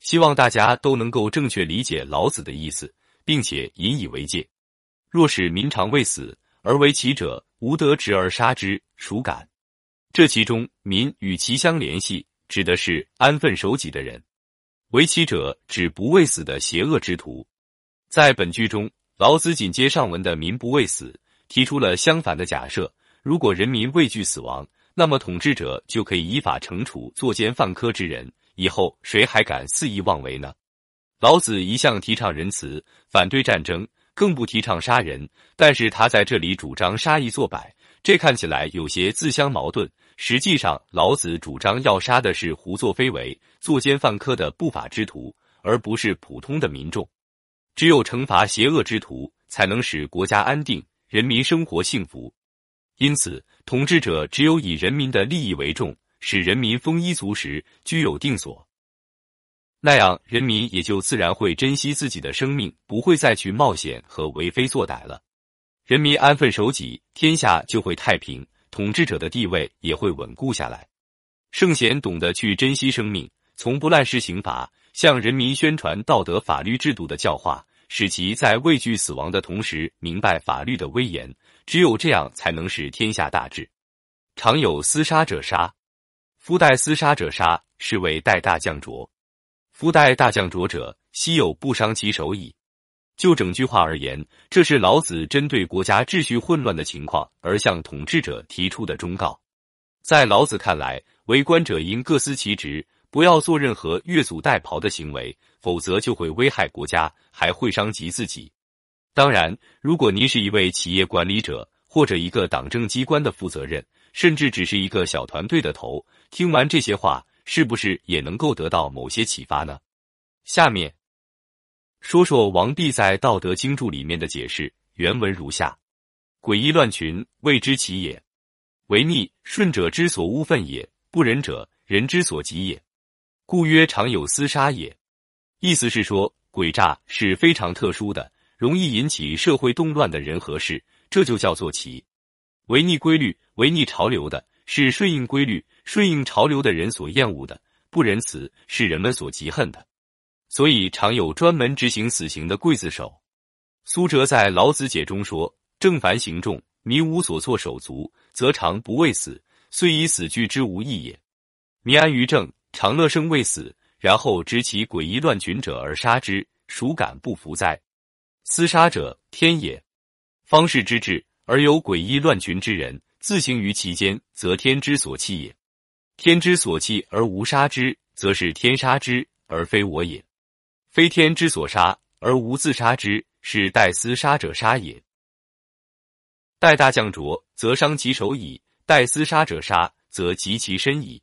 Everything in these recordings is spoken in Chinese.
希望大家都能够正确理解老子的意思，并且引以为戒。若使民常未死而为其者，无德执而杀之，孰敢？这其中“民”与其相联系，指的是安分守己的人；“为其者”指不畏死的邪恶之徒。在本句中，老子紧接上文的“民不畏死”，提出了相反的假设：如果人民畏惧死亡，那么统治者就可以依法惩处作奸犯科之人。以后谁还敢肆意妄为呢？老子一向提倡仁慈，反对战争，更不提倡杀人。但是他在这里主张杀一做百，这看起来有些自相矛盾。实际上，老子主张要杀的是胡作非为、作奸犯科的不法之徒，而不是普通的民众。只有惩罚邪恶之徒，才能使国家安定，人民生活幸福。因此，统治者只有以人民的利益为重。使人民丰衣足食、居有定所，那样人民也就自然会珍惜自己的生命，不会再去冒险和为非作歹了。人民安分守己，天下就会太平，统治者的地位也会稳固下来。圣贤懂得去珍惜生命，从不滥施刑罚，向人民宣传道德法律制度的教化，使其在畏惧死亡的同时明白法律的威严。只有这样，才能使天下大治。常有厮杀者杀。夫代厮杀者杀，是谓代大将浊。夫代大将浊者，希有不伤其手矣。就整句话而言，这是老子针对国家秩序混乱的情况而向统治者提出的忠告。在老子看来，为官者应各司其职，不要做任何越俎代庖的行为，否则就会危害国家，还会伤及自己。当然，如果您是一位企业管理者或者一个党政机关的负责人。甚至只是一个小团队的头，听完这些话，是不是也能够得到某些启发呢？下面说说王弼在《道德经注》里面的解释，原文如下：诡异乱群，谓之奇也；违逆顺者之所污愤也，不仁者人之所及也。故曰常有厮杀也。意思是说，诡诈是非常特殊的，容易引起社会动乱的人和事，这就叫做奇。违逆规律、违逆潮流的，是顺应规律、顺应潮流的人所厌恶的；不仁慈是人们所嫉恨的。所以常有专门执行死刑的刽子手。苏辙在《老子解》中说：“正凡行众，民无所措手足，则常不畏死，虽以死惧之无益也。民安于政，常乐生畏死，然后执其诡异乱群者而杀之，孰敢不服哉？厮杀者，天也。方士之治。”而有诡异乱群之人自行于其间，则天之所弃也。天之所弃而无杀之，则是天杀之，而非我也。非天之所杀而无自杀之，是待厮杀者杀也。待大将浊，则伤其手矣；待厮杀者杀，则及其身矣。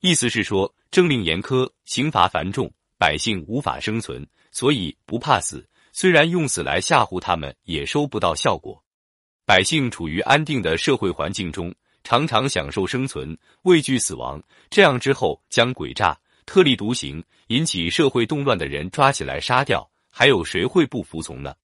意思是说，政令严苛，刑罚繁重，百姓无法生存，所以不怕死。虽然用死来吓唬他们，也收不到效果。百姓处于安定的社会环境中，常常享受生存，畏惧死亡。这样之后，将诡诈、特立独行、引起社会动乱的人抓起来杀掉，还有谁会不服从呢？